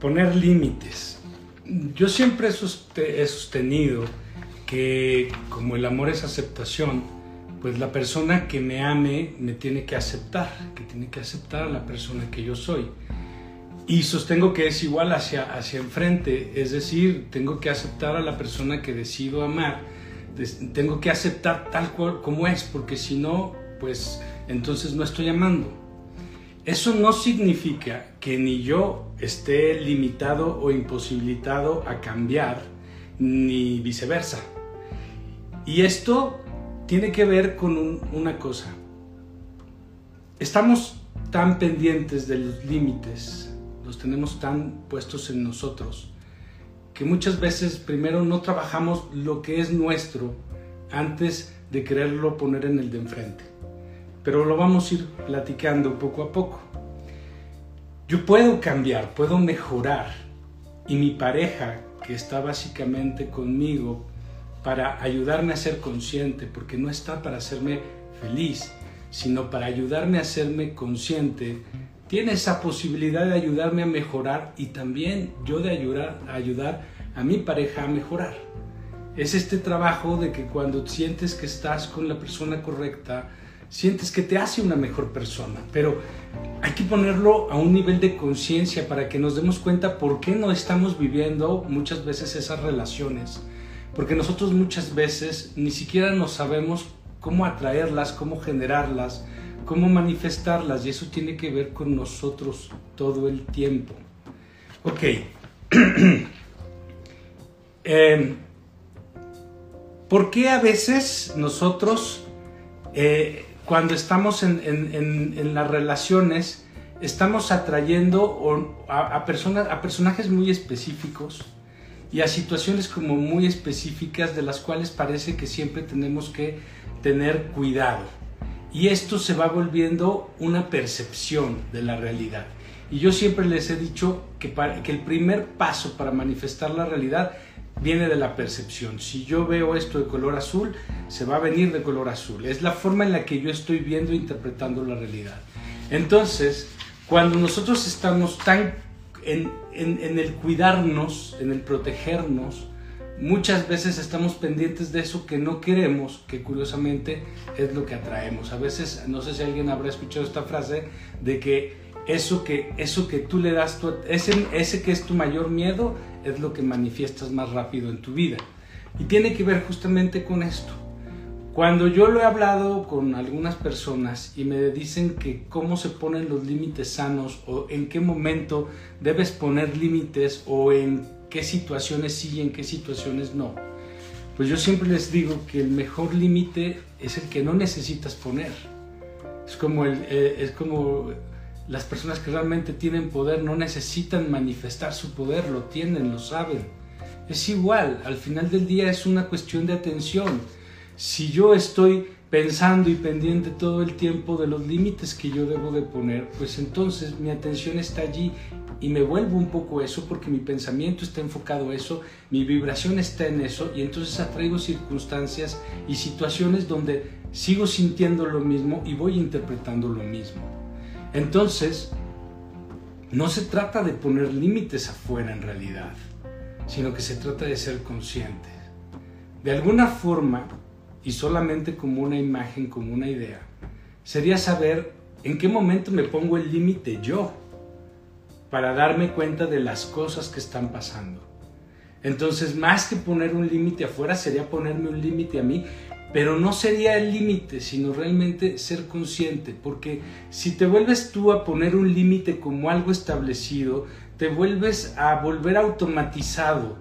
poner límites. Yo siempre he sostenido que como el amor es aceptación, pues la persona que me ame me tiene que aceptar, que tiene que aceptar a la persona que yo soy. Y sostengo que es igual hacia, hacia enfrente, es decir, tengo que aceptar a la persona que decido amar, tengo que aceptar tal cual como es, porque si no, pues entonces no estoy amando. Eso no significa que ni yo esté limitado o imposibilitado a cambiar, ni viceversa. Y esto tiene que ver con una cosa. Estamos tan pendientes de los límites, los tenemos tan puestos en nosotros, que muchas veces primero no trabajamos lo que es nuestro antes de quererlo poner en el de enfrente pero lo vamos a ir platicando poco a poco. Yo puedo cambiar, puedo mejorar y mi pareja que está básicamente conmigo para ayudarme a ser consciente, porque no está para hacerme feliz, sino para ayudarme a hacerme consciente, tiene esa posibilidad de ayudarme a mejorar y también yo de ayudar, ayudar a mi pareja a mejorar. Es este trabajo de que cuando sientes que estás con la persona correcta, sientes que te hace una mejor persona, pero hay que ponerlo a un nivel de conciencia para que nos demos cuenta por qué no estamos viviendo muchas veces esas relaciones, porque nosotros muchas veces ni siquiera nos sabemos cómo atraerlas, cómo generarlas, cómo manifestarlas, y eso tiene que ver con nosotros todo el tiempo. Ok. Em, ¿Por qué a veces nosotros eh, cuando estamos en, las relaciones, estamos atrayendo a, personas, a personajes muy específicos y a situaciones como muy específicas de las cuales parece que siempre tenemos que tener cuidado. Y esto se va volviendo una percepción de la realidad. Y yo siempre les he dicho que, que el primer paso para manifestar la realidad viene de la percepción. Si yo veo esto de color azul, se va a venir de color azul. Es la forma en la que yo estoy viendo e interpretando la realidad. Entonces, cuando nosotros estamos tan en, el cuidarnos, en el protegernos, muchas veces estamos pendientes de eso que no queremos, que curiosamente es lo que atraemos. A veces, no sé si alguien habrá escuchado esta frase, de que eso que, eso que tú le das, ese, ese que es tu mayor miedo, es lo que manifiestas más rápido en tu vida. Y tiene que ver justamente con esto. Cuando yo lo he hablado con algunas personas y me dicen que cómo se ponen los límites sanos o en qué momento debes poner límites o en qué situaciones sí y en qué situaciones no, pues yo siempre les digo que el mejor límite es el que no necesitas poner. Es como, el, eh, es como las personas que realmente tienen poder no necesitan manifestar su poder, lo tienen, lo saben. Es igual, al final del día es una cuestión de atención. Si yo estoy pensando y pendiente todo el tiempo de los límites que yo debo de poner, pues entonces mi atención está allí y me vuelvo un poco eso porque mi pensamiento está enfocado a eso, mi vibración está en eso y entonces atraigo circunstancias y situaciones donde sigo sintiendo lo mismo y voy interpretando lo mismo. Entonces, no se trata de poner límites afuera en realidad, sino que se trata de ser conscientes. De alguna forma, y solamente como una imagen, como una idea, sería saber en qué momento me pongo el límite yo para darme cuenta de las cosas que están pasando. Entonces, más que poner un límite afuera, sería ponerme un límite a mí pero no sería el límite, sino realmente ser consciente, porque si te vuelves tú a poner un límite como algo establecido, te vuelves a volver automatizado,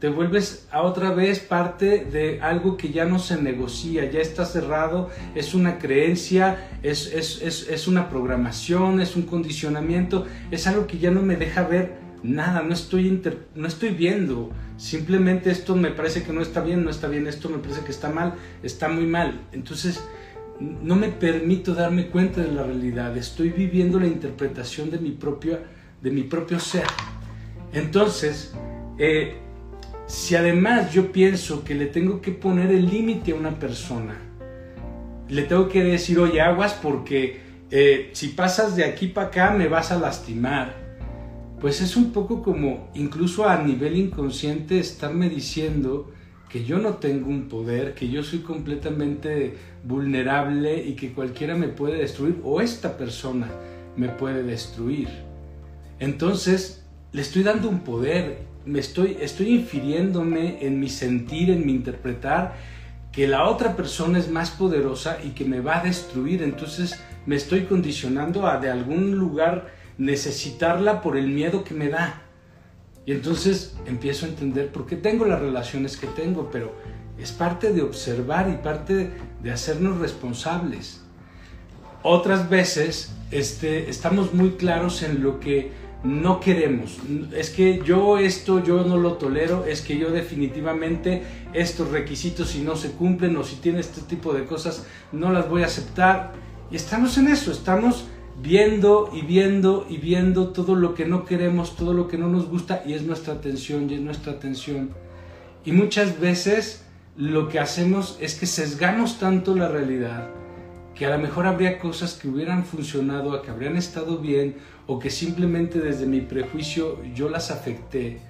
te vuelves a otra vez parte de algo que ya no se negocia, ya está cerrado, es una creencia, es, es, es, es una programación, es un condicionamiento, es algo que ya no me deja ver nada, no estoy, no estoy viendo. Simplemente esto me parece que no está bien, no está bien, esto me parece que está mal, está muy mal. Entonces, no me permito darme cuenta de la realidad, estoy viviendo la interpretación de mi propio, de mi propio ser. Entonces, eh, si además yo pienso que le tengo que poner el límite a una persona, le tengo que decir, oye, aguas porque eh, si pasas de aquí para acá me vas a lastimar pues es un poco como incluso a nivel inconsciente estarme diciendo que yo no tengo un poder, que yo soy completamente vulnerable y que cualquiera me puede destruir o esta persona me puede destruir. Entonces, le estoy dando un poder, me estoy, estoy infiriéndome en mi sentir, en mi interpretar, que la otra persona es más poderosa y que me va a destruir. Entonces, me estoy condicionando a de algún lugar necesitarla por el miedo que me da. Y entonces empiezo a entender por qué tengo las relaciones que tengo, pero es parte de observar y parte de hacernos responsables. Otras veces este, estamos muy claros en lo que no queremos. Es que yo esto yo no lo tolero, es que yo definitivamente estos requisitos si no se cumplen o si tiene este tipo de cosas no las voy a aceptar. Y estamos en eso, estamos viendo y viendo y viendo todo lo que no queremos, todo lo que no nos gusta y es nuestra atención y es nuestra atención. Y muchas veces lo que hacemos es que sesgamos tanto la realidad que a lo mejor habría cosas que hubieran funcionado, que habrían estado bien o que simplemente desde mi prejuicio yo las afecté.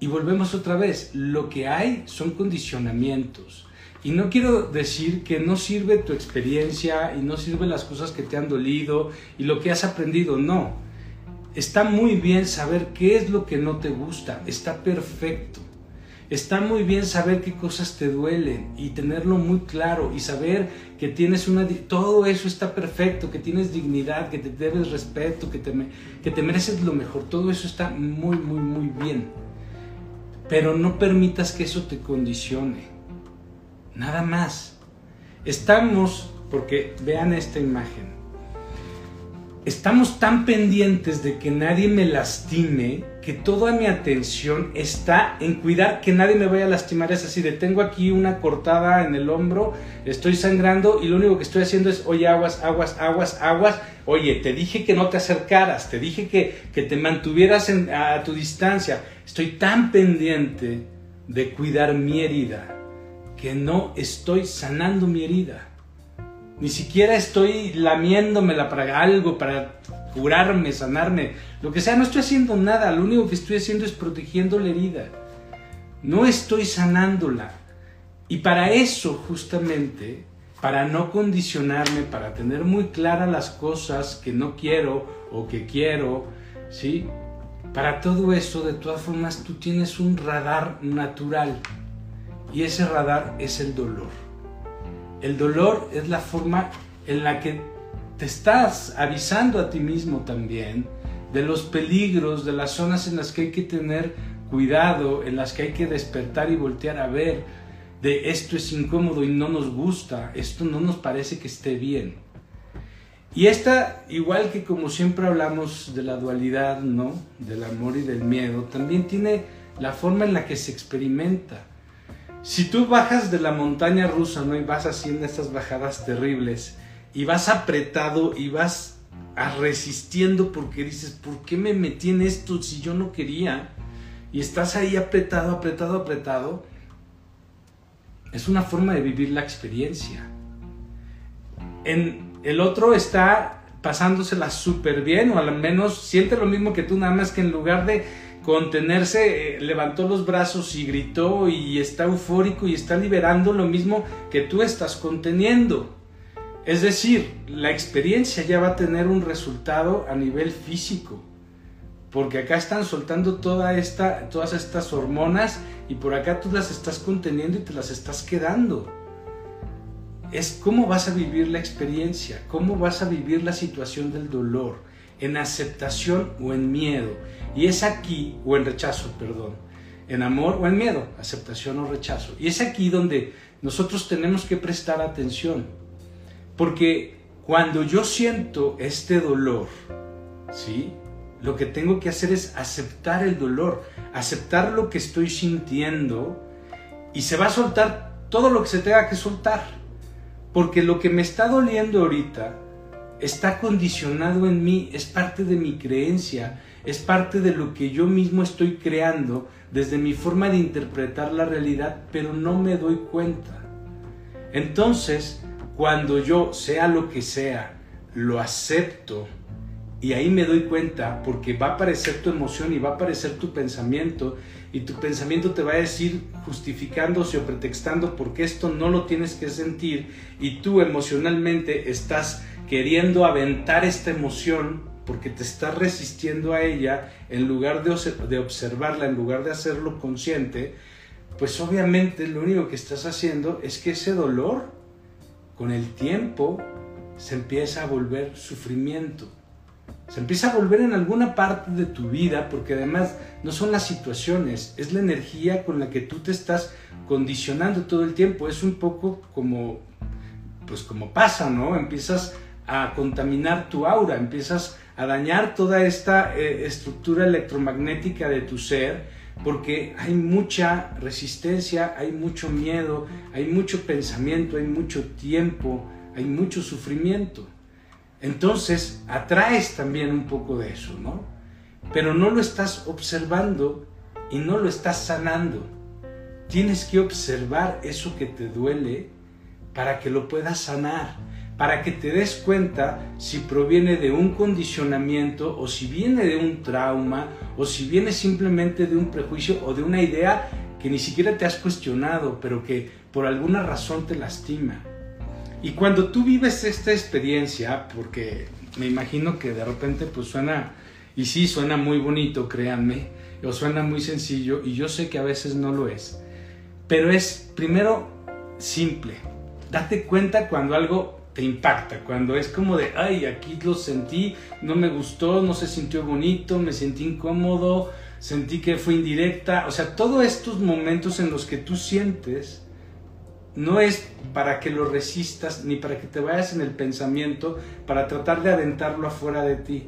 Y volvemos otra vez, lo que hay son condicionamientos y no quiero decir que no sirve tu experiencia y no sirven las cosas que te han dolido y lo que has aprendido, no. Está muy bien saber qué es lo que no te gusta, está perfecto. Está muy bien saber qué cosas te duelen y tenerlo muy claro y saber que tienes una... Todo eso está perfecto, que tienes dignidad, que te debes respeto, que te, que te mereces lo mejor. Todo eso está muy, muy, muy bien. Pero no permitas que eso te condicione. Nada más. Estamos, porque vean esta imagen, estamos tan pendientes de que nadie me lastime que toda mi atención está en cuidar que nadie me vaya a lastimar. Es así, de tengo aquí una cortada en el hombro, estoy sangrando y lo único que estoy haciendo es, oye, aguas, aguas, aguas, aguas. Oye, te dije que no te acercaras, te dije que, que te mantuvieras a tu distancia. Estoy tan pendiente de cuidar mi herida que no estoy sanando mi herida. Ni siquiera estoy lamiéndomela para algo, para curarme, sanarme, lo que sea, no estoy haciendo nada, lo único que estoy haciendo es protegiendo la herida. No estoy sanándola. Y para eso, justamente, para no condicionarme, para tener muy claras las cosas que no quiero o que quiero, ¿sí? Para todo eso, de todas formas, tú tienes un radar natural. Y ese radar es el dolor. El dolor es la forma en la que te estás avisando a ti mismo también de los peligros, de las zonas en las que hay que tener cuidado, en las que hay que despertar y voltear a ver, de esto es incómodo y no nos gusta, esto no nos parece que esté bien. Y esta, igual que como siempre hablamos de la dualidad, ¿no? Del amor y del miedo, también tiene la forma en la que se experimenta. Si tú bajas de la montaña rusa, ¿no? Y vas haciendo estas bajadas terribles y vas apretado y vas resistiendo porque dices, ¿por qué me metí en esto si yo no quería? Y estás ahí apretado, apretado, apretado. Es una forma de vivir la experiencia. En el otro está pasándosela súper bien o al menos siente lo mismo que tú, nada más que en lugar de contenerse, eh, levantó los brazos y gritó y está eufórico y está liberando lo mismo que tú estás conteniendo. Es decir, la experiencia ya va a tener un resultado a nivel físico, porque acá están soltando todas estas hormonas y por acá tú las estás conteniendo y te las estás quedando. Es cómo vas a vivir la experiencia, cómo vas a vivir la situación del dolor, en aceptación o en miedo. Y es aquí, o en rechazo, perdón, en amor o en miedo, aceptación o rechazo. Y es aquí donde nosotros tenemos que prestar atención. Porque cuando yo siento este dolor, ¿sí? Lo que tengo que hacer es aceptar el dolor, aceptar lo que estoy sintiendo y se va a soltar todo lo que se tenga que soltar. Porque lo que me está doliendo ahorita está condicionado en mí, es parte de mi creencia, es parte de lo que yo mismo estoy creando desde mi forma de interpretar la realidad, pero no me doy cuenta. Entonces, cuando yo, sea lo que sea, lo acepto y ahí me doy cuenta porque va a aparecer tu emoción y va a aparecer tu pensamiento y tu pensamiento te va a decir justificándose o pretextando porque esto no lo tienes que sentir y tú emocionalmente estás queriendo aventar esta emoción porque te estás resistiendo a ella en lugar de, de observarla, en lugar de hacerlo consciente, pues obviamente lo único que estás haciendo es que ese dolor con el tiempo se empieza a volver sufrimiento. Se empieza a volver en alguna parte de tu vida porque además no son las situaciones, es la energía con la que tú te estás condicionando todo el tiempo. Es un poco como, pues como pasa, ¿no? Empiezas a contaminar tu aura, empiezas a dañar toda esta eh, estructura electromagnética de tu ser porque hay mucha resistencia, hay mucho miedo, hay mucho pensamiento, hay mucho tiempo, hay mucho sufrimiento. Entonces atraes también un poco de eso, ¿no? Pero no lo estás observando y no lo estás sanando. Tienes que observar eso que te duele para que lo puedas sanar, para que te des cuenta si proviene de un condicionamiento o si viene de un trauma o si viene simplemente de un prejuicio o de una idea que ni siquiera te has cuestionado, pero que por alguna razón te lastima. Y cuando tú vives esta experiencia, porque me imagino que de repente pues suena, y sí suena muy bonito, créanme, o suena muy sencillo, y yo sé que a veces no lo es, pero es primero simple. Date cuenta cuando algo te impacta, cuando es como de, ay, aquí lo sentí, no me gustó, no se sintió bonito, me sentí incómodo, sentí que fue indirecta, o sea, todos estos momentos en los que tú sientes, no es para que lo resistas ni para que te vayas en el pensamiento para tratar de aventarlo afuera de ti.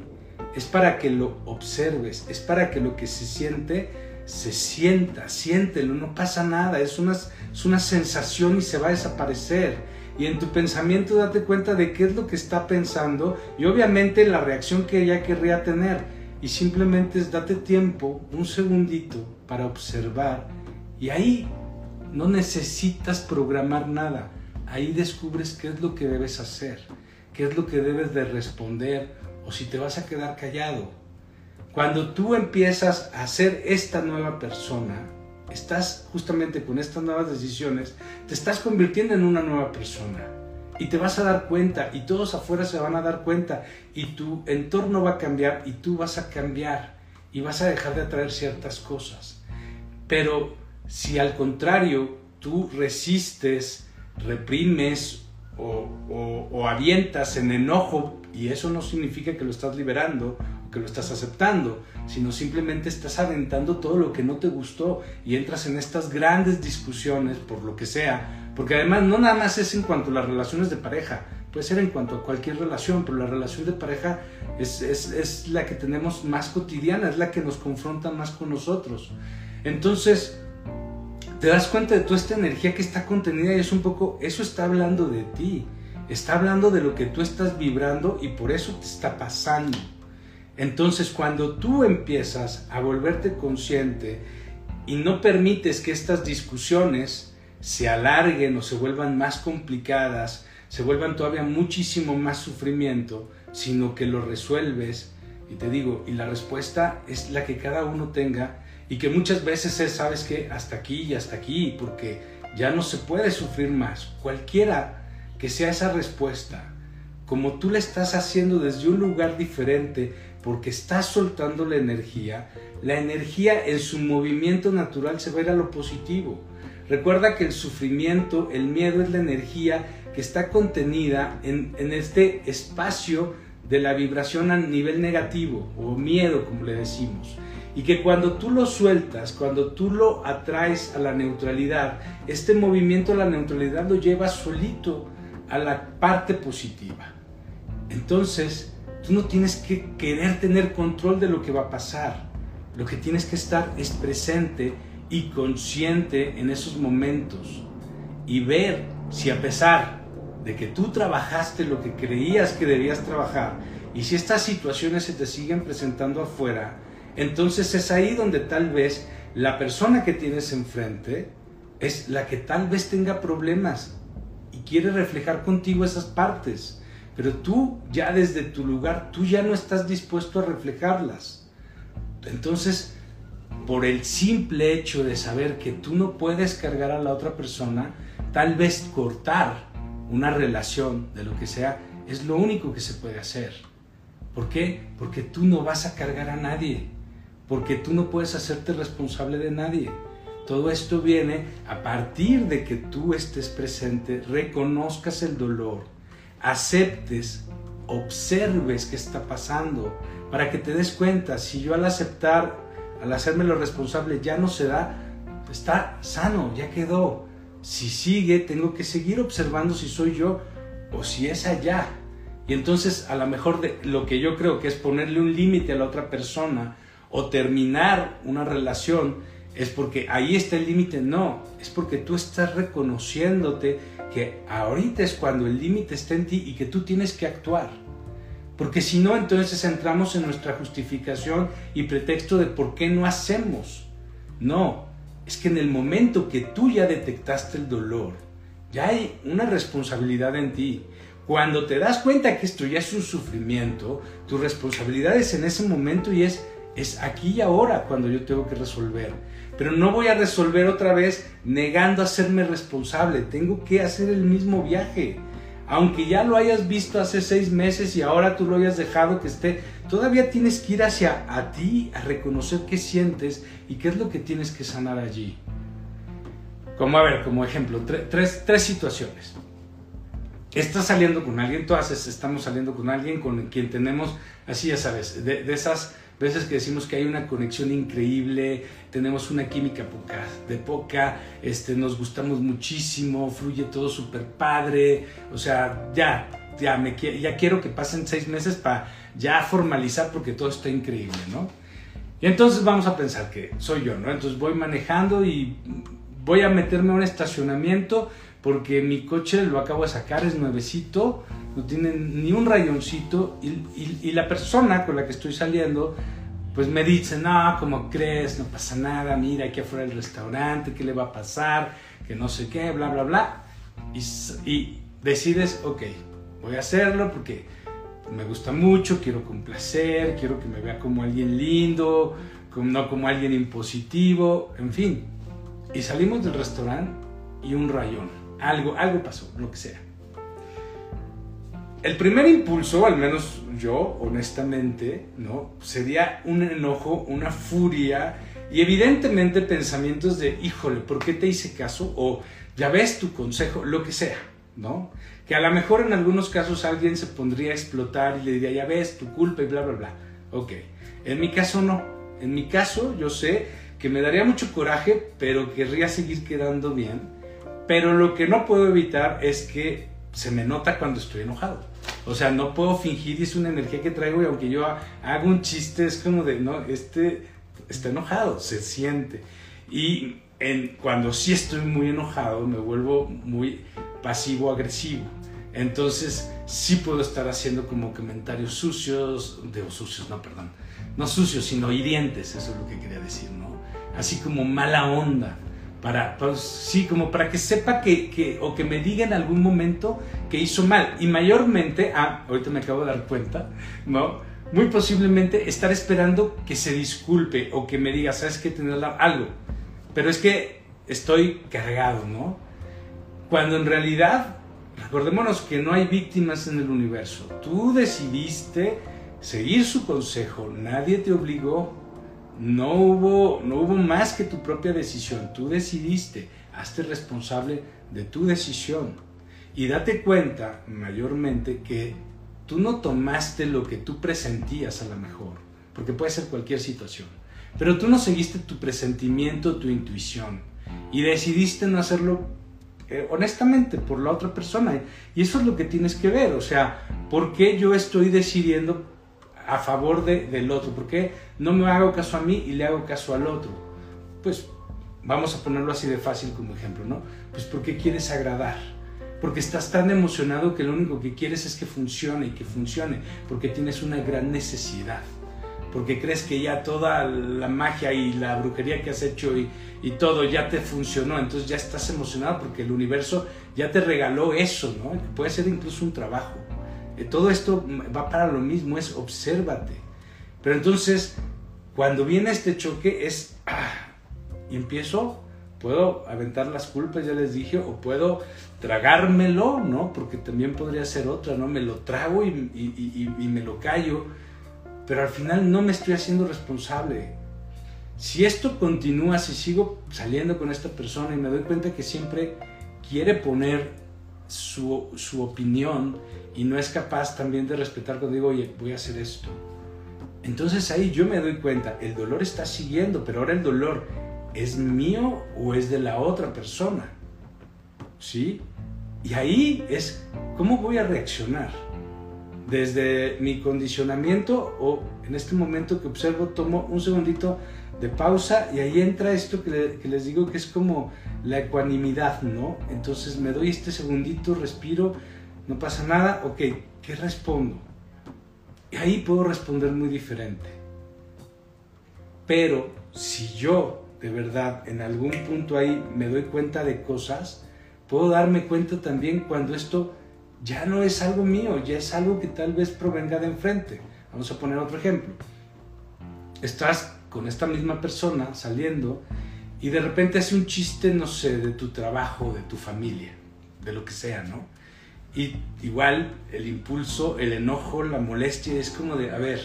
Es para que lo observes, es para que lo que se siente se sienta, siéntelo, no pasa nada, es una, es una sensación y se va a desaparecer. Y en tu pensamiento date cuenta de qué es lo que está pensando y obviamente la reacción que ella querría tener. Y simplemente es date tiempo, un segundito, para observar. Y ahí no necesitas programar nada. Ahí descubres qué es lo que debes hacer, qué es lo que debes de responder o si te vas a quedar callado. Cuando tú empiezas a ser esta nueva persona, estás justamente con estas nuevas decisiones, te estás convirtiendo en una nueva persona. Y te vas a dar cuenta, y todos afuera se van a dar cuenta, y tu entorno va a cambiar, y tú vas a cambiar, y vas a dejar de atraer ciertas cosas. Pero si al contrario tú resistes, reprimes o, avientas en enojo, y eso no significa que lo estás liberando lo estás aceptando, sino simplemente estás aventando todo lo que no te gustó y entras en estas grandes discusiones por lo que sea, porque además no nada más es en cuanto a las relaciones de pareja, puede ser en cuanto a cualquier relación, pero la relación de pareja es, es la que tenemos más cotidiana, es la que nos confronta más con nosotros. Entonces, te das cuenta de toda esta energía que está contenida y es un poco, eso está hablando de ti, está hablando de lo que tú estás vibrando y por eso te está pasando. Entonces cuando tú empiezas a volverte consciente y no permites que estas discusiones se alarguen o se vuelvan más complicadas, se vuelvan todavía muchísimo más sufrimiento, sino que lo resuelves y te digo, y la respuesta es la que cada uno tenga y que muchas veces es, sabes que hasta aquí y hasta aquí, porque ya no se puede sufrir más. Cualquiera que sea esa respuesta, como tú le estás haciendo desde un lugar diferente, porque estás soltando la energía, la energía en su movimiento natural se va a ir a lo positivo. Recuerda que el sufrimiento, el miedo es la energía que está contenida en, en este espacio de la vibración a nivel negativo o miedo, como le decimos. Y que cuando tú lo sueltas, cuando tú lo atraes a la neutralidad, este movimiento a la neutralidad lo lleva solito a la parte positiva. Entonces, tú no tienes que querer tener control de lo que va a pasar. Lo que tienes que estar es presente y consciente en esos momentos y ver si a pesar de que tú trabajaste lo que creías que debías trabajar y si estas situaciones se te siguen presentando afuera, entonces es ahí donde tal vez la persona que tienes enfrente es la que tal vez tenga problemas y quiere reflejar contigo esas partes. Pero tú ya desde tu lugar, tú ya no estás dispuesto a reflejarlas. Entonces, por el simple hecho de saber que tú no puedes cargar a la otra persona, tal vez cortar una relación de lo que sea es lo único que se puede hacer. ¿Por qué? Porque tú no vas a cargar a nadie, porque tú no puedes hacerte responsable de nadie. Todo esto viene a partir de que tú estés presente, reconozcas el dolor, aceptes, observes qué está pasando, para que te des cuenta, si yo al aceptar, al hacerme lo responsable ya no se da, está sano, ya quedó. Si sigue, tengo que seguir observando si soy yo o si es allá. Y entonces a lo mejor de, lo que yo creo que es ponerle un límite a la otra persona o terminar una relación es porque ahí está el límite. No, es porque tú estás reconociéndote que ahorita es cuando el límite está en ti y que tú tienes que actuar. Porque si no, entonces entramos en nuestra justificación y pretexto de por qué no hacemos. No, es que en el momento que tú ya detectaste el dolor, ya hay una responsabilidad en ti. Cuando te das cuenta que esto ya es un sufrimiento, tu responsabilidad es en ese momento y es, es aquí y ahora cuando yo tengo que resolver. Pero no voy a resolver otra vez negando hacerme responsable. Tengo que hacer el mismo viaje. Aunque ya lo hayas visto hace seis meses y ahora tú lo hayas dejado que esté, todavía tienes que ir hacia a ti a reconocer qué sientes y qué es lo que tienes que sanar allí. Como a ver, como ejemplo, tres, tres situaciones estás saliendo con alguien, todas estamos saliendo con alguien con quien tenemos, así ya sabes, de, esas veces que decimos que hay una conexión increíble, tenemos una química poca, de poca, este, nos gustamos muchísimo, fluye todo súper padre, o sea, ya, ya, me, ya quiero que pasen seis meses para ya formalizar porque todo está increíble, ¿no? Y entonces vamos a pensar que soy yo, ¿no? Entonces voy manejando y voy a meterme a un estacionamiento porque mi coche lo acabo de sacar, es nuevecito, no tiene ni un rayoncito y, la persona con la que estoy saliendo pues me dice, no, como crees? No pasa nada, mira, aquí afuera del restaurante, ¿qué le va a pasar? Que no sé qué, bla, bla, bla. Y, decides, ok, voy a hacerlo porque me gusta mucho, quiero complacer, quiero que me vea como alguien lindo, no como alguien impositivo, en fin. Y salimos del restaurante y un rayón algo, algo pasó, lo que sea. El primer impulso, al menos yo, honestamente, ¿no? Sería un enojo, una furia y evidentemente pensamientos de, híjole, ¿por qué te hice caso? O ya ves tu consejo, lo que sea, ¿no? Que a lo mejor en algunos casos alguien se pondría a explotar y le diría, ya ves, tu culpa y bla, bla, bla. Ok, en mi caso no. En mi caso yo sé que me daría mucho coraje, pero querría seguir quedando bien pero lo que no puedo evitar es que se me nota cuando estoy enojado. O sea, no puedo fingir y es una energía que traigo y aunque yo hago un chiste es como de, no, este está enojado, se siente. Y cuando sí estoy muy enojado me vuelvo muy pasivo-agresivo. Entonces sí puedo estar haciendo como comentarios sucios, de sucios, no, perdón, no sucios, sino hirientes, eso es lo que quería decir, ¿no? Así como mala onda para, pues, sí, como para que sepa que, que, o que me diga en algún momento que hizo mal. Y mayormente, ah, ahorita me acabo de dar cuenta, ¿no? Muy posiblemente estar esperando que se disculpe o que me diga, sabes que tener algo. Pero es que estoy cargado, ¿no? Cuando en realidad, recordémonos que no hay víctimas en el universo. Tú decidiste seguir su consejo, nadie te obligó, no hubo, no hubo más que tu propia decisión. Tú decidiste, hazte responsable de tu decisión. Y date cuenta, mayormente, que tú no tomaste lo que tú presentías a lo mejor, porque puede ser cualquier situación, pero tú no seguiste tu presentimiento, tu intuición, y decidiste no hacerlo eh, honestamente por la otra persona. Y eso es lo que tienes que ver, o sea, ¿por qué yo estoy decidiendo a favor de, del otro? ¿Por qué no me hago caso a mí y le hago caso al otro? Pues vamos a ponerlo así de fácil como ejemplo, ¿no? Pues porque quieres agradar, porque estás tan emocionado que lo único que quieres es que funcione y que funcione, porque tienes una gran necesidad, porque crees que ya toda la magia y la brujería que has hecho y, y todo ya te funcionó, entonces ya estás emocionado porque el universo ya te regaló eso, ¿no? Puede ser incluso un trabajo todo esto va para lo mismo, es obsérvate. Pero entonces, cuando viene este choque es, ah, empiezo, puedo aventar las culpas, ya les dije, o puedo tragármelo, ¿no? Porque también podría ser otra, ¿no? Me lo trago y, y me lo callo, pero al final no me estoy haciendo responsable. Si esto continúa, si sigo saliendo con esta persona y me doy cuenta que siempre quiere poner su, su opinión y no es capaz también de respetar cuando digo, oye, voy a hacer esto. Entonces ahí yo me doy cuenta, el dolor está siguiendo, pero ahora el dolor es mío o es de la otra persona. ¿Sí? Y ahí es, ¿cómo voy a reaccionar? Desde mi condicionamiento o en este momento que observo, tomo un segundito de pausa y ahí entra esto que, les digo que es como la ecuanimidad, ¿no? Entonces me doy este segundito, respiro, no pasa nada, ok, ¿qué respondo? Y ahí puedo responder muy diferente. Pero si yo de verdad en algún punto ahí me doy cuenta de cosas, puedo darme cuenta también cuando esto ya no es algo mío, ya es algo que tal vez provenga de enfrente. Vamos a poner otro ejemplo. Estás con esta misma persona saliendo y de repente hace un chiste, no sé, de tu trabajo, de tu familia, de lo que sea, ¿no? Y igual el impulso, el enojo, la molestia es como de, a ver,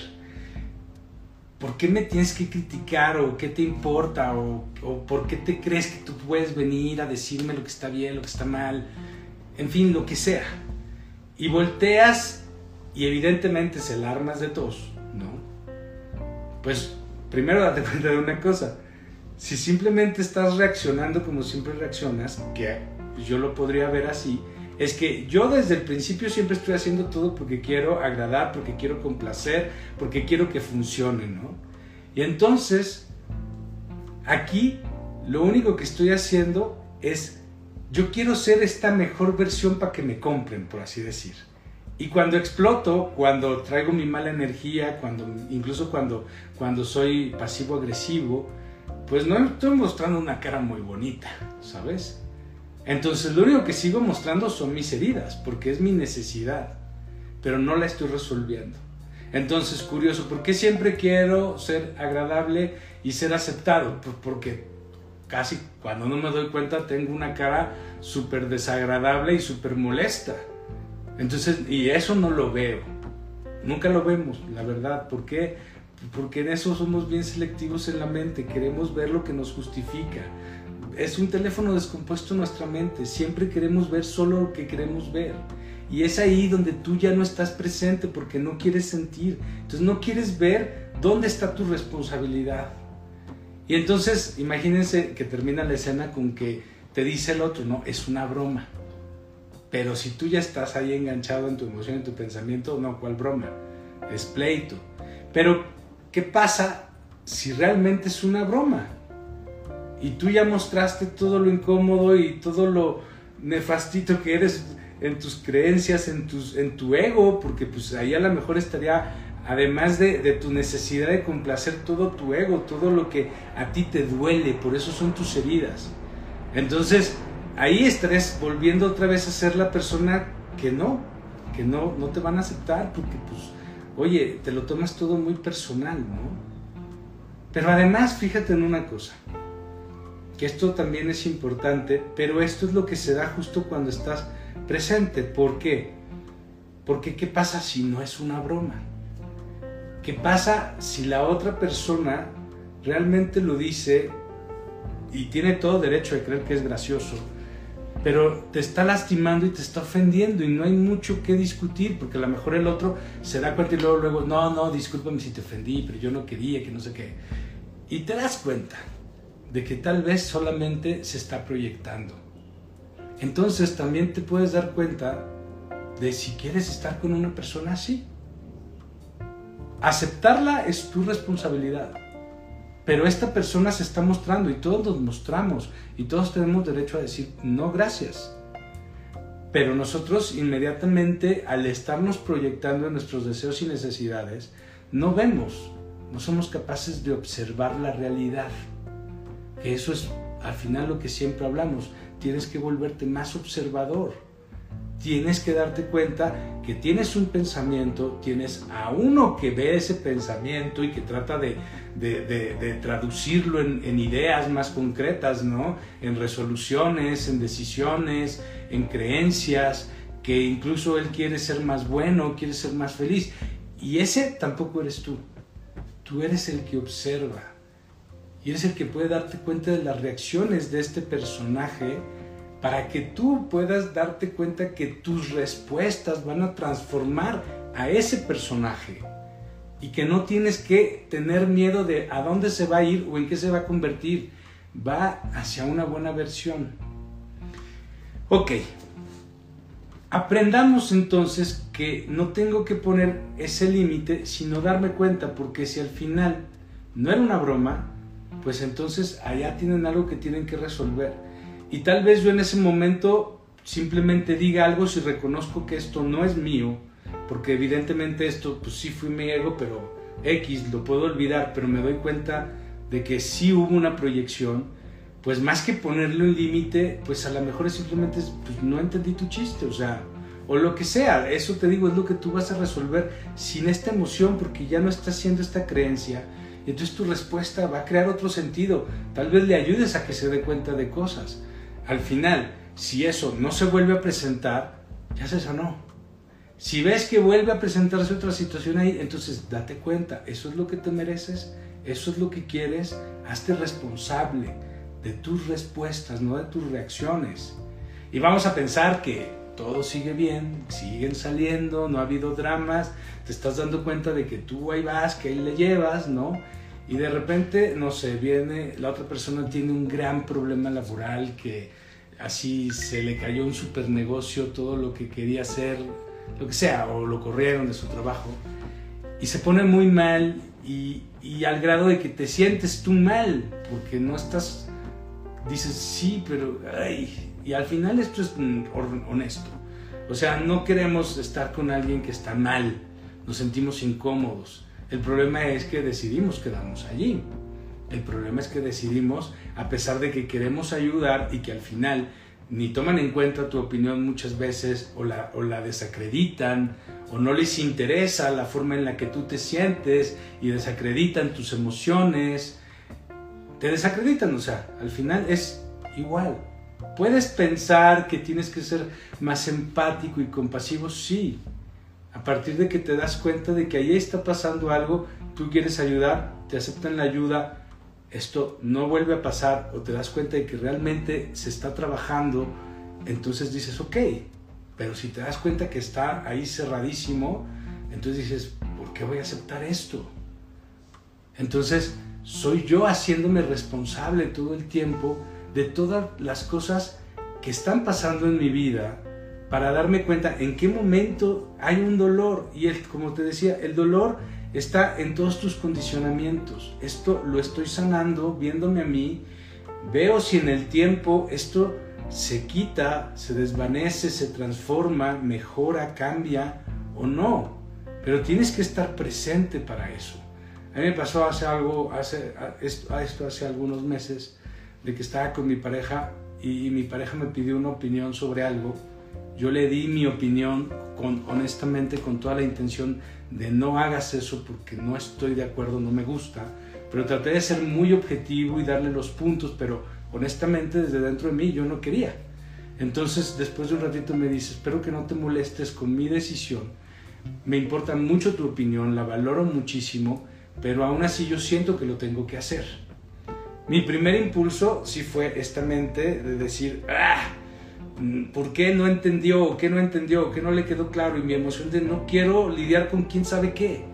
¿por qué me tienes que criticar o qué te importa o, por qué te crees que tú puedes venir a decirme lo que está bien, lo que está mal, en fin, lo que sea? Y volteas y evidentemente es el armas de todos, ¿no? Pues primero date cuenta de una cosa. Si simplemente estás reaccionando como siempre reaccionas, que yo lo podría ver así, es que yo desde el principio siempre estoy haciendo todo porque quiero agradar, porque quiero complacer, porque quiero que funcione, ¿no? Y entonces, aquí lo único que estoy haciendo es, yo quiero ser esta mejor versión para que me compren, por así decir. Y cuando exploto, cuando traigo mi mala energía, cuando, incluso cuando, cuando soy pasivo-agresivo, pues no estoy mostrando una cara muy bonita, ¿sabes? Entonces lo único que sigo mostrando son mis heridas, porque es mi necesidad, pero no la estoy resolviendo. Entonces, curioso, ¿por qué siempre quiero ser agradable y ser aceptado? Pues porque casi cuando no me doy cuenta tengo una cara súper desagradable y súper molesta. Entonces, y eso no lo veo. Nunca lo vemos, la verdad. ¿Por qué? Porque en eso somos bien selectivos en la mente. Queremos ver lo que nos justifica. Es un teléfono descompuesto en nuestra mente. Siempre queremos ver solo lo que queremos ver. Y es ahí donde tú ya no estás presente porque no quieres sentir. Entonces no quieres ver dónde está tu responsabilidad. Y entonces imagínense que termina la escena con que te dice el otro, no, es una broma. Pero si tú ya estás ahí enganchado en tu emoción, en tu pensamiento, no, ¿cuál broma? Es pleito. Pero, ¿qué pasa si realmente es una broma? Y tú ya mostraste todo lo incómodo y todo lo nefastito que eres en tus creencias, en, tus, en tu ego, porque pues ahí a lo mejor estaría, además de, de tu necesidad de complacer todo tu ego, todo lo que a ti te duele, por eso son tus heridas. Entonces, ahí estarás volviendo otra vez a ser la persona que no, que no, no te van a aceptar porque pues, oye, te lo tomas todo muy personal, ¿no? Pero además, fíjate en una cosa, que esto también es importante, pero esto es lo que se da justo cuando estás presente. ¿Por qué? Porque ¿qué pasa si no es una broma? ¿Qué pasa si la otra persona realmente lo dice y tiene todo derecho a creer que es gracioso? pero te está lastimando y te está ofendiendo y no hay mucho que discutir porque a lo mejor el otro se da cuenta y luego, luego, no, no, discúlpame si te ofendí, pero yo no quería, que no sé qué. Y te das cuenta de que tal vez solamente se está proyectando. Entonces también te puedes dar cuenta de si quieres estar con una persona así. Aceptarla es tu responsabilidad. Pero esta persona se está mostrando y todos nos mostramos y todos tenemos derecho a decir no gracias. Pero nosotros inmediatamente al estarnos proyectando nuestros deseos y necesidades, no vemos, no somos capaces de observar la realidad. Eso es al final lo que siempre hablamos, tienes que volverte más observador. tienes que darte cuenta que tienes un pensamiento, tienes a uno que ve ese pensamiento y que trata de, traducirlo en, en, ideas más concretas, ¿no? En resoluciones, en decisiones, en creencias, que incluso él quiere ser más bueno, quiere ser más feliz. Y ese tampoco eres tú. Tú eres el que observa. Y eres el que puede darte cuenta de las reacciones de este personaje para que tú puedas darte cuenta que tus respuestas van a transformar a ese personaje y que no tienes que tener miedo de a dónde se va a ir o en qué se va a convertir. Va hacia una buena versión. Ok, aprendamos entonces que no tengo que poner ese límite, sino darme cuenta, porque si al final no era una broma, pues entonces allá tienen algo que tienen que resolver y tal vez yo en ese momento simplemente diga algo si reconozco que esto no es mío, porque evidentemente esto pues sí fui mi ego, pero X lo puedo olvidar, pero me doy cuenta de que sí hubo una proyección, pues más que ponerle un límite, pues a lo mejor es simplemente pues no entendí tu chiste, o sea, o lo que sea, eso te digo es lo que tú vas a resolver sin esta emoción porque ya no estás haciendo esta creencia. Y entonces tu respuesta va a crear otro sentido. Tal vez le ayudes a que se dé cuenta de cosas al final, si eso no se vuelve a presentar, ya se sanó. Si ves que vuelve a presentarse otra situación ahí, entonces date cuenta, eso es lo que te mereces, eso es lo que quieres, hazte responsable de tus respuestas, no de tus reacciones. Y vamos a pensar que todo sigue bien, siguen saliendo, no ha habido dramas, te estás dando cuenta de que tú ahí vas, que ahí le llevas, ¿no? y de repente, no sé, viene, la otra persona tiene un gran problema laboral que así se le cayó un super negocio, todo lo que quería hacer, lo que sea, o lo corrieron de su trabajo, y se pone muy mal y, y al grado de que te sientes tú mal, porque no estás, dices, sí, pero, ay, y al final esto es honesto. O sea, no queremos estar con alguien que está mal, nos sentimos incómodos el problema es que decidimos quedarnos allí. El problema es que decidimos, a pesar de que queremos ayudar y que al final ni toman en cuenta tu opinión muchas veces o la, o la desacreditan o no les interesa la forma en la que tú te sientes y desacreditan tus emociones, te desacreditan, o sea, al final es igual. Puedes pensar que tienes que ser más empático y compasivo, sí, a partir de que te das cuenta de que ahí está pasando algo, tú quieres ayudar, te aceptan la ayuda, esto no vuelve a pasar o te das cuenta de que realmente se está trabajando, entonces dices, ok, pero si te das cuenta que está ahí cerradísimo, entonces dices, ¿por qué voy a aceptar esto? Entonces, soy yo haciéndome responsable todo el tiempo de todas las cosas que están pasando en mi vida para darme cuenta en qué momento hay un dolor. Y el, como te decía, el dolor está en todos tus condicionamientos. Esto lo estoy sanando viéndome a mí. Veo si en el tiempo esto se quita, se desvanece, se transforma, mejora, cambia o no. Pero tienes que estar presente para eso. A mí me pasó hace algo, hace, esto, hace algunos meses, de que estaba con mi pareja y mi pareja me pidió una opinión sobre algo yo le di mi opinión con, honestamente con toda la intención de no hagas eso porque no estoy de acuerdo, no me gusta, pero traté de ser muy objetivo y darle los puntos, pero honestamente desde dentro de mí yo no quería. Entonces después de un ratito me dice, espero que no te molestes con mi decisión, me importa mucho tu opinión, la valoro muchísimo, pero aún así yo siento que lo tengo que hacer. Mi primer impulso sí fue esta mente de decir, ¡ah! ¿Por qué no entendió? ¿Qué no entendió? ¿Qué no le quedó claro? Y mi emoción de no quiero lidiar con quién sabe qué.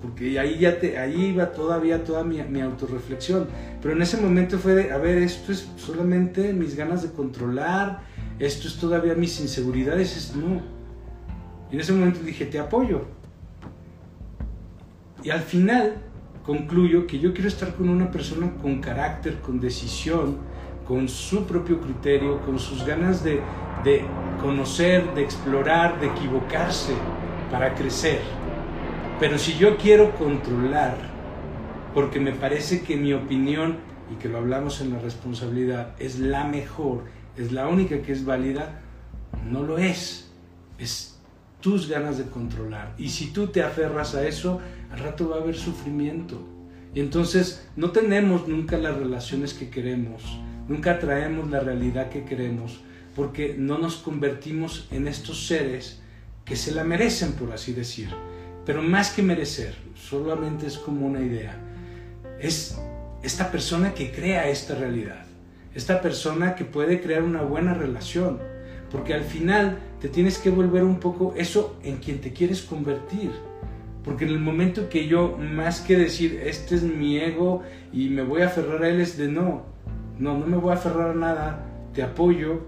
Porque ahí ya te, ahí iba todavía toda mi, mi autorreflexión. Pero en ese momento fue de, a ver, esto es solamente mis ganas de controlar, esto es todavía mis inseguridades. Es, no. Y en ese momento dije, te apoyo. Y al final concluyo que yo quiero estar con una persona con carácter, con decisión, con su propio criterio, con sus ganas de, de conocer, de explorar, de equivocarse para crecer. Pero si yo quiero controlar, porque me parece que mi opinión, y que lo hablamos en la responsabilidad, es la mejor, es la única que es válida, no lo es. es tus ganas de controlar. Y si tú te aferras a eso, al rato va a haber sufrimiento. Y entonces no tenemos nunca las relaciones que queremos, nunca traemos la realidad que queremos, porque no nos convertimos en estos seres que se la merecen, por así decir. Pero más que merecer, solamente es como una idea. Es esta persona que crea esta realidad, esta persona que puede crear una buena relación, porque al final te tienes que volver un poco eso en quien te quieres convertir. Porque en el momento que yo, más que decir, este es mi ego y me voy a aferrar a él, es de no, no, no me voy a aferrar a nada, te apoyo.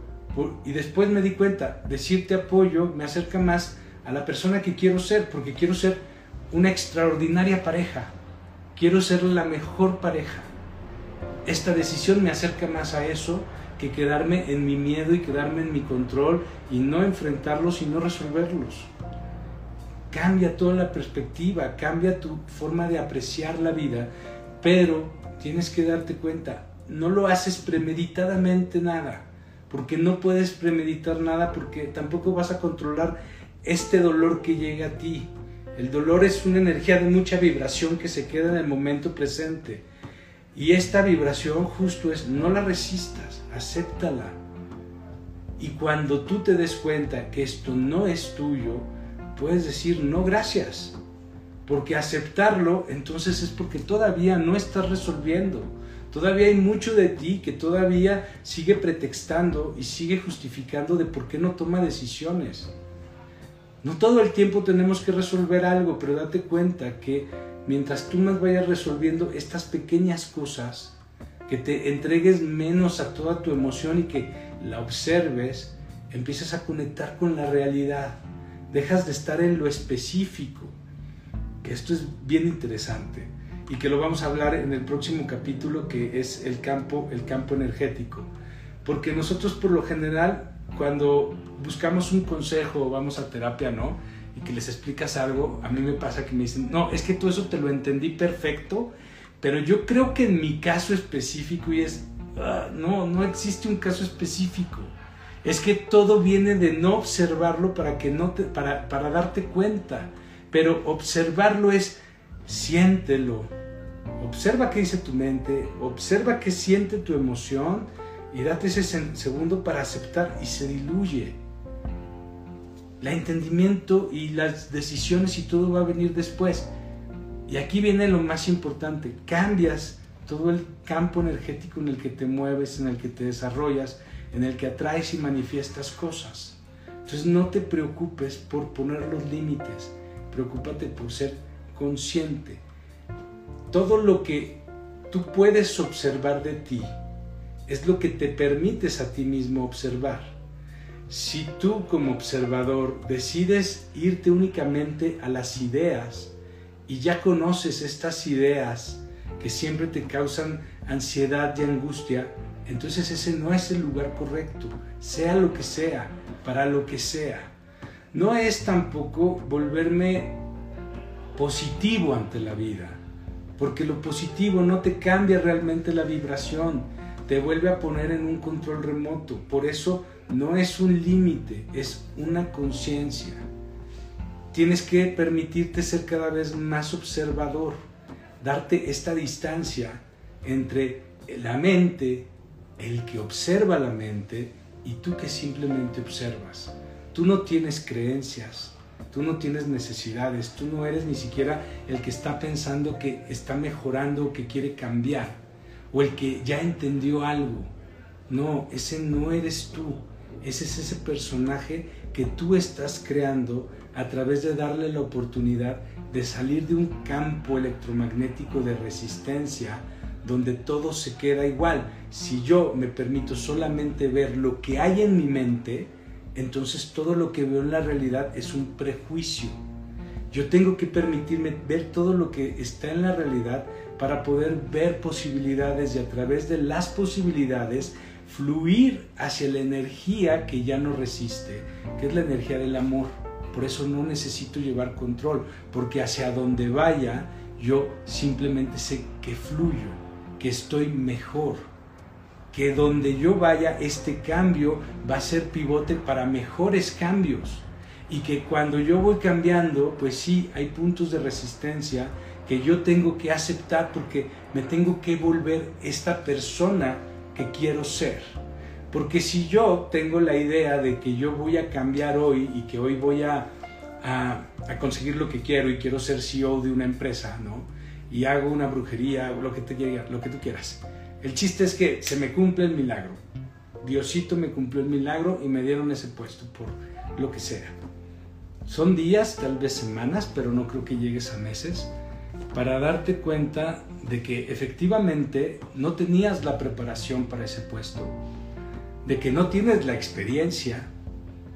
Y después me di cuenta, decirte apoyo me acerca más a la persona que quiero ser, porque quiero ser una extraordinaria pareja, quiero ser la mejor pareja. Esta decisión me acerca más a eso que quedarme en mi miedo y quedarme en mi control y no enfrentarlos y no resolverlos cambia toda la perspectiva, cambia tu forma de apreciar la vida, pero tienes que darte cuenta, no lo haces premeditadamente nada, porque no puedes premeditar nada porque tampoco vas a controlar este dolor que llega a ti. El dolor es una energía de mucha vibración que se queda en el momento presente. Y esta vibración justo es, no la resistas, acéptala. Y cuando tú te des cuenta que esto no es tuyo, puedes decir no gracias. Porque aceptarlo entonces es porque todavía no estás resolviendo. Todavía hay mucho de ti que todavía sigue pretextando y sigue justificando de por qué no toma decisiones. No todo el tiempo tenemos que resolver algo, pero date cuenta que mientras tú más vayas resolviendo estas pequeñas cosas, que te entregues menos a toda tu emoción y que la observes, empiezas a conectar con la realidad dejas de estar en lo específico, que esto es bien interesante y que lo vamos a hablar en el próximo capítulo que es el campo, el campo energético. Porque nosotros por lo general cuando buscamos un consejo o vamos a terapia, ¿no? Y que les explicas algo, a mí me pasa que me dicen, no, es que todo eso te lo entendí perfecto, pero yo creo que en mi caso específico y es, ah, no, no existe un caso específico es que todo viene de no observarlo para, que no te, para, para darte cuenta. Pero observarlo es siéntelo. Observa qué dice tu mente, observa qué siente tu emoción y date ese segundo para aceptar y se diluye. El entendimiento y las decisiones y todo va a venir después. Y aquí viene lo más importante, cambias todo el campo energético en el que te mueves, en el que te desarrollas, en el que atraes y manifiestas cosas. Entonces no te preocupes por poner los límites, preocúpate por ser consciente. Todo lo que tú puedes observar de ti es lo que te permites a ti mismo observar. Si tú como observador decides irte únicamente a las ideas y ya conoces estas ideas que siempre te causan ansiedad y angustia, entonces ese no es el lugar correcto, sea lo que sea, para lo que sea. No es tampoco volverme positivo ante la vida, porque lo positivo no te cambia realmente la vibración, te vuelve a poner en un control remoto. Por eso no es un límite, es una conciencia. Tienes que permitirte ser cada vez más observador, darte esta distancia entre la mente el que observa la mente y tú que simplemente observas. Tú no tienes creencias, tú no tienes necesidades, tú no eres ni siquiera el que está pensando que está mejorando o que quiere cambiar o el que ya entendió algo. No, ese no eres tú, ese es ese personaje que tú estás creando a través de darle la oportunidad de salir de un campo electromagnético de resistencia donde todo se queda igual. Si yo me permito solamente ver lo que hay en mi mente, entonces todo lo que veo en la realidad es un prejuicio. Yo tengo que permitirme ver todo lo que está en la realidad para poder ver posibilidades y a través de las posibilidades fluir hacia la energía que ya no resiste, que es la energía del amor. Por eso no necesito llevar control, porque hacia donde vaya yo simplemente sé que fluyo que estoy mejor, que donde yo vaya este cambio va a ser pivote para mejores cambios. y que cuando yo voy cambiando, pues sí, hay puntos de resistencia que yo tengo que aceptar porque me tengo que volver esta persona que quiero ser. Porque si yo tengo la idea de que yo voy a cambiar hoy y que hoy voy a, a, conseguir lo que quiero y quiero ser CEO de una empresa, ¿no? Y hago una brujería, lo que, te, lo que tú quieras. El chiste es que se me cumple el milagro. Diosito me cumplió el milagro y me dieron ese puesto por lo que sea. Son días, tal vez semanas, pero no creo que llegues a meses para darte cuenta de que efectivamente no tenías la preparación para ese puesto, de que no tienes la experiencia,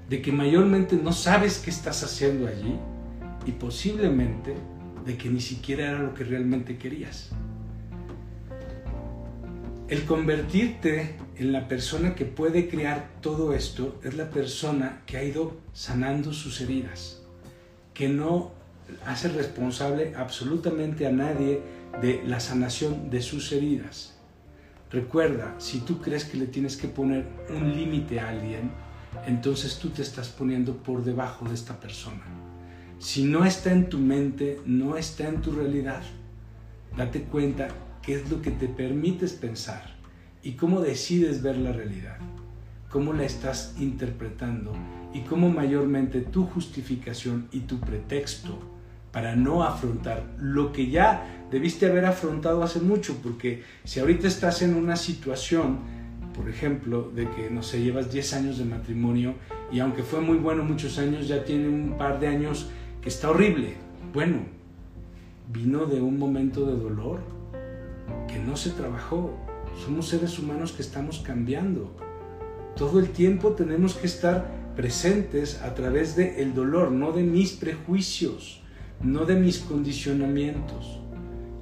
de que mayormente no sabes qué estás haciendo allí y posiblemente de que ni siquiera era lo que realmente querías. El convertirte en la persona que puede crear todo esto es la persona que ha ido sanando sus heridas, que no hace responsable absolutamente a nadie de la sanación de sus heridas. Recuerda, si tú crees que le tienes que poner un límite a alguien, entonces tú te estás poniendo por debajo de esta persona. Si no está en tu mente, no está en tu realidad. Date cuenta qué es lo que te permites pensar y cómo decides ver la realidad, cómo la estás interpretando y cómo mayormente tu justificación y tu pretexto para no afrontar lo que ya debiste haber afrontado hace mucho, porque si ahorita estás en una situación, por ejemplo, de que, no sé, llevas 10 años de matrimonio y aunque fue muy bueno muchos años, ya tiene un par de años está horrible. Bueno, vino de un momento de dolor que no se trabajó. Somos seres humanos que estamos cambiando. Todo el tiempo tenemos que estar presentes a través del dolor, no de mis prejuicios no de mis condicionamientos.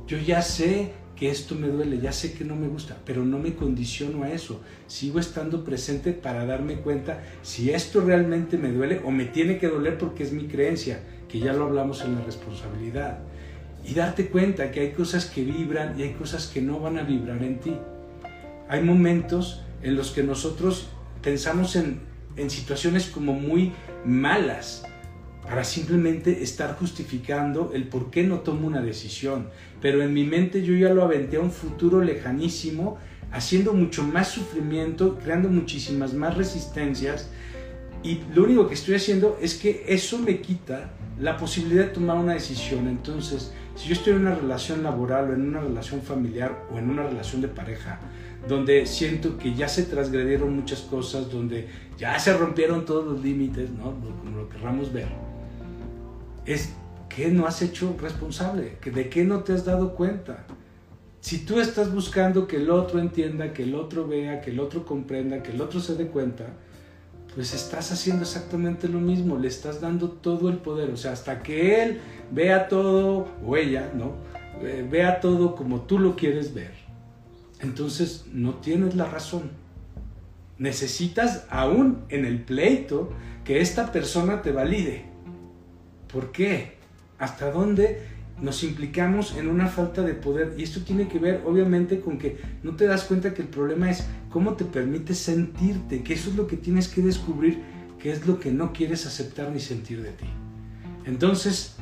Yo ya sé que esto me duele, ya sé que no me gusta, pero no me condiciono a eso. Sigo estando presente para darme cuenta si esto realmente me duele o me tiene que doler porque es mi creencia, que ya lo hablamos en la responsabilidad. Y darte cuenta que hay cosas que vibran y hay cosas que no van a vibrar en ti. Hay momentos en los que nosotros pensamos en, en situaciones como muy malas, para simplemente estar justificando el por qué no tomo una decisión. Pero en mi mente yo ya lo aventé a un futuro lejanísimo, haciendo mucho más sufrimiento, creando muchísimas más resistencias. Y lo único que estoy haciendo es que eso me quita la posibilidad de tomar una decisión. Entonces, si yo estoy en una relación laboral o en una relación familiar o en una relación de pareja, donde siento que ya se transgredieron muchas cosas, donde ya se rompieron todos los límites, ¿no? como lo querramos ver, es que no has hecho responsable, de qué no te has dado cuenta. Si tú estás buscando que el otro entienda, que el otro vea, que el otro comprenda, que el otro se dé cuenta, pues estás haciendo exactamente lo mismo, le estás dando todo el poder, o sea, hasta que él vea todo, o ella, ¿no? Eh, vea todo como tú lo quieres ver. Entonces no tienes la razón. Necesitas aún en el pleito que esta persona te valide. ¿Por qué? ¿Hasta dónde nos implicamos en una falta de poder? Y esto tiene que ver obviamente con que no te das cuenta que el problema es cómo te permites sentirte, que eso es lo que tienes que descubrir, que es lo que no quieres aceptar ni sentir de ti. Entonces,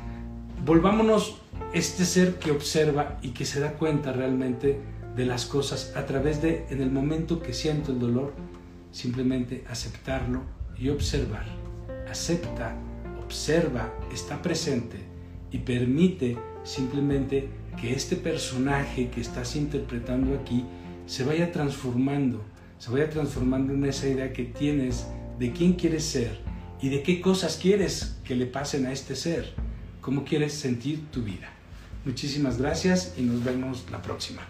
volvámonos este ser que observa y que se da cuenta realmente de las cosas a través de, en el momento que siento el dolor, simplemente aceptarlo y observar. Acepta observa, está presente y permite simplemente que este personaje que estás interpretando aquí se vaya transformando, se vaya transformando en esa idea que tienes de quién quieres ser y de qué cosas quieres que le pasen a este ser, cómo quieres sentir tu vida. Muchísimas gracias y nos vemos la próxima.